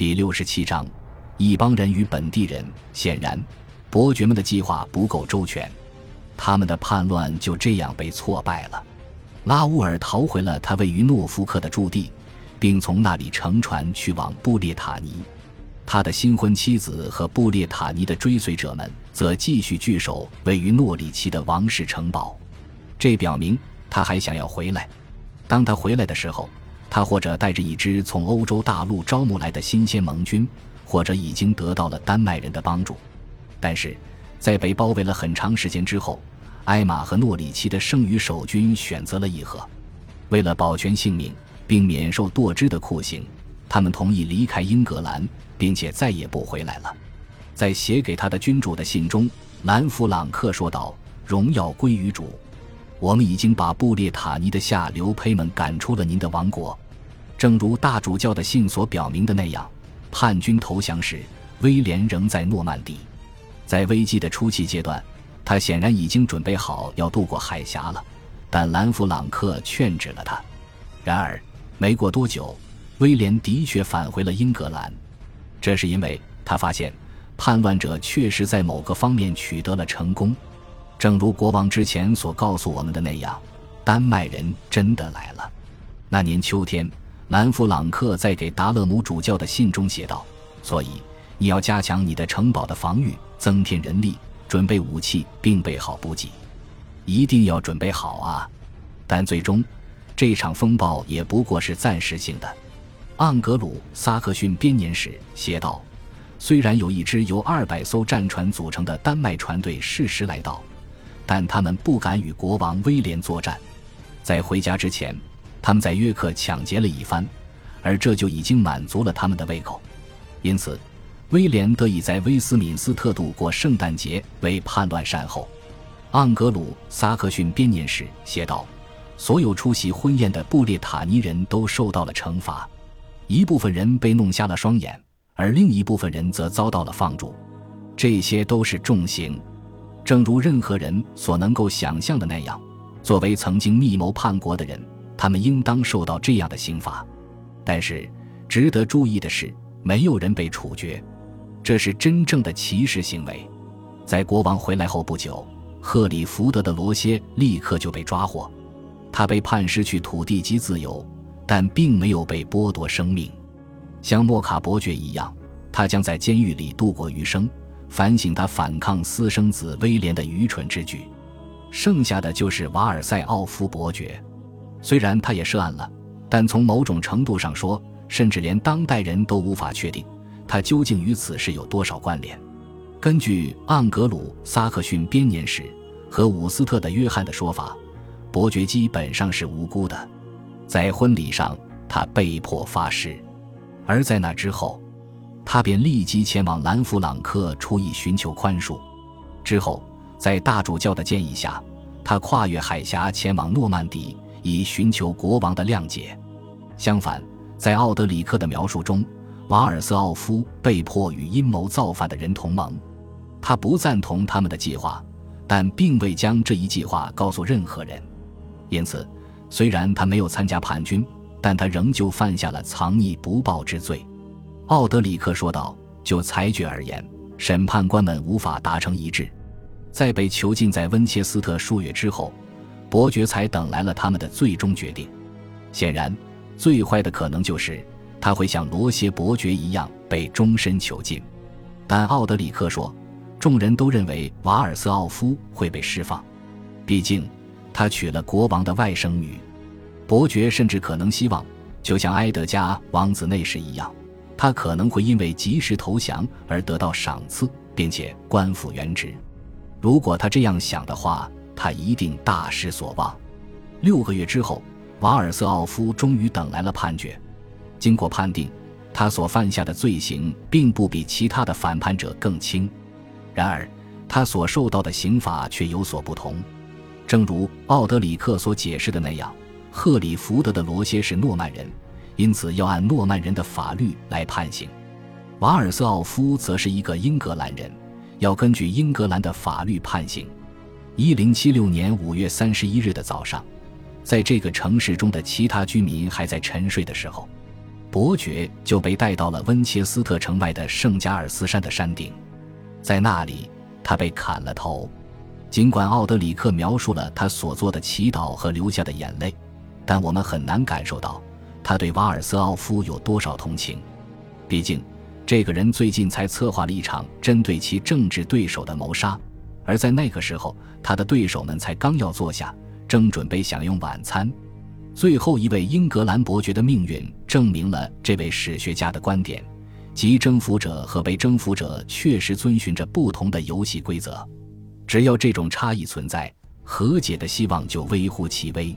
第六十七章，一帮人与本地人。显然，伯爵们的计划不够周全，他们的叛乱就这样被挫败了。拉乌尔逃回了他位于诺福克的驻地，并从那里乘船去往布列塔尼。他的新婚妻子和布列塔尼的追随者们则继续据守位于诺里奇的王室城堡。这表明他还想要回来。当他回来的时候，他或者带着一支从欧洲大陆招募来的新鲜盟军，或者已经得到了丹麦人的帮助。但是，在被包围了很长时间之后，埃玛和诺里奇的剩余守军选择了议和。为了保全性命并免受剁肢的酷刑，他们同意离开英格兰，并且再也不回来了。在写给他的君主的信中，兰弗朗克说道：“荣耀归于主。”我们已经把布列塔尼的下流胚们赶出了您的王国，正如大主教的信所表明的那样。叛军投降时，威廉仍在诺曼底。在危机的初期阶段，他显然已经准备好要渡过海峡了，但兰弗朗克劝止了他。然而，没过多久，威廉的确返回了英格兰，这是因为他发现叛乱者确实在某个方面取得了成功。正如国王之前所告诉我们的那样，丹麦人真的来了。那年秋天，兰弗朗克在给达勒姆主教的信中写道：“所以你要加强你的城堡的防御，增添人力，准备武器，并备好补给。一定要准备好啊！”但最终，这场风暴也不过是暂时性的。盎格鲁撒克逊编年史写道：“虽然有一支由二百艘战船组成的丹麦船队适时来到。”但他们不敢与国王威廉作战，在回家之前，他们在约克抢劫了一番，而这就已经满足了他们的胃口。因此，威廉得以在威斯敏斯特度过圣诞节，为叛乱善后。盎格鲁撒克逊编年史写道：“所有出席婚宴的布列塔尼人都受到了惩罚，一部分人被弄瞎了双眼，而另一部分人则遭到了放逐，这些都是重刑。”正如任何人所能够想象的那样，作为曾经密谋叛国的人，他们应当受到这样的刑罚。但是，值得注意的是，没有人被处决，这是真正的歧视行为。在国王回来后不久，赫里福德的罗歇立刻就被抓获，他被判失去土地及自由，但并没有被剥夺生命。像莫卡伯爵一样，他将在监狱里度过余生。反省他反抗私生子威廉的愚蠢之举，剩下的就是瓦尔塞奥夫伯爵。虽然他也涉案了，但从某种程度上说，甚至连当代人都无法确定他究竟与此事有多少关联。根据盎格鲁撒克逊编年史和伍斯特的约翰的说法，伯爵基本上是无辜的。在婚礼上，他被迫发誓，而在那之后。他便立即前往兰弗朗克，出意寻求宽恕。之后，在大主教的建议下，他跨越海峡前往诺曼底，以寻求国王的谅解。相反，在奥德里克的描述中，瓦尔瑟奥夫被迫与阴谋造反的人同盟。他不赞同他们的计划，但并未将这一计划告诉任何人。因此，虽然他没有参加叛军，但他仍旧犯下了藏匿不报之罪。奥德里克说道：“就裁决而言，审判官们无法达成一致。在被囚禁在温切斯特数月之后，伯爵才等来了他们的最终决定。显然，最坏的可能就是他会像罗歇伯爵一样被终身囚禁。但奥德里克说，众人都认为瓦尔瑟奥夫会被释放，毕竟他娶了国王的外甥女。伯爵甚至可能希望，就像埃德加王子那时一样。”他可能会因为及时投降而得到赏赐，并且官复原职。如果他这样想的话，他一定大失所望。六个月之后，瓦尔瑟奥夫终于等来了判决。经过判定，他所犯下的罪行并不比其他的反叛者更轻。然而，他所受到的刑罚却有所不同。正如奥德里克所解释的那样，赫里福德的罗歇是诺曼人。因此，要按诺曼人的法律来判刑。瓦尔瑟奥夫则是一个英格兰人，要根据英格兰的法律判刑。一零七六年五月三十一日的早上，在这个城市中的其他居民还在沉睡的时候，伯爵就被带到了温切斯特城外的圣加尔斯山的山顶，在那里，他被砍了头。尽管奥德里克描述了他所做的祈祷和流下的眼泪，但我们很难感受到他对瓦尔斯奥夫有多少同情。毕竟，这个人最近才策划了一场针对其政治对手的谋杀，而在那个时候，他的对手们才刚要坐下，正准备享用晚餐。最后一位英格兰伯爵的命运证明了这位史学家的观点，即征服者和被征服者确实遵循着不同的游戏规则。只要这种差异存在，和解的希望就微乎其微。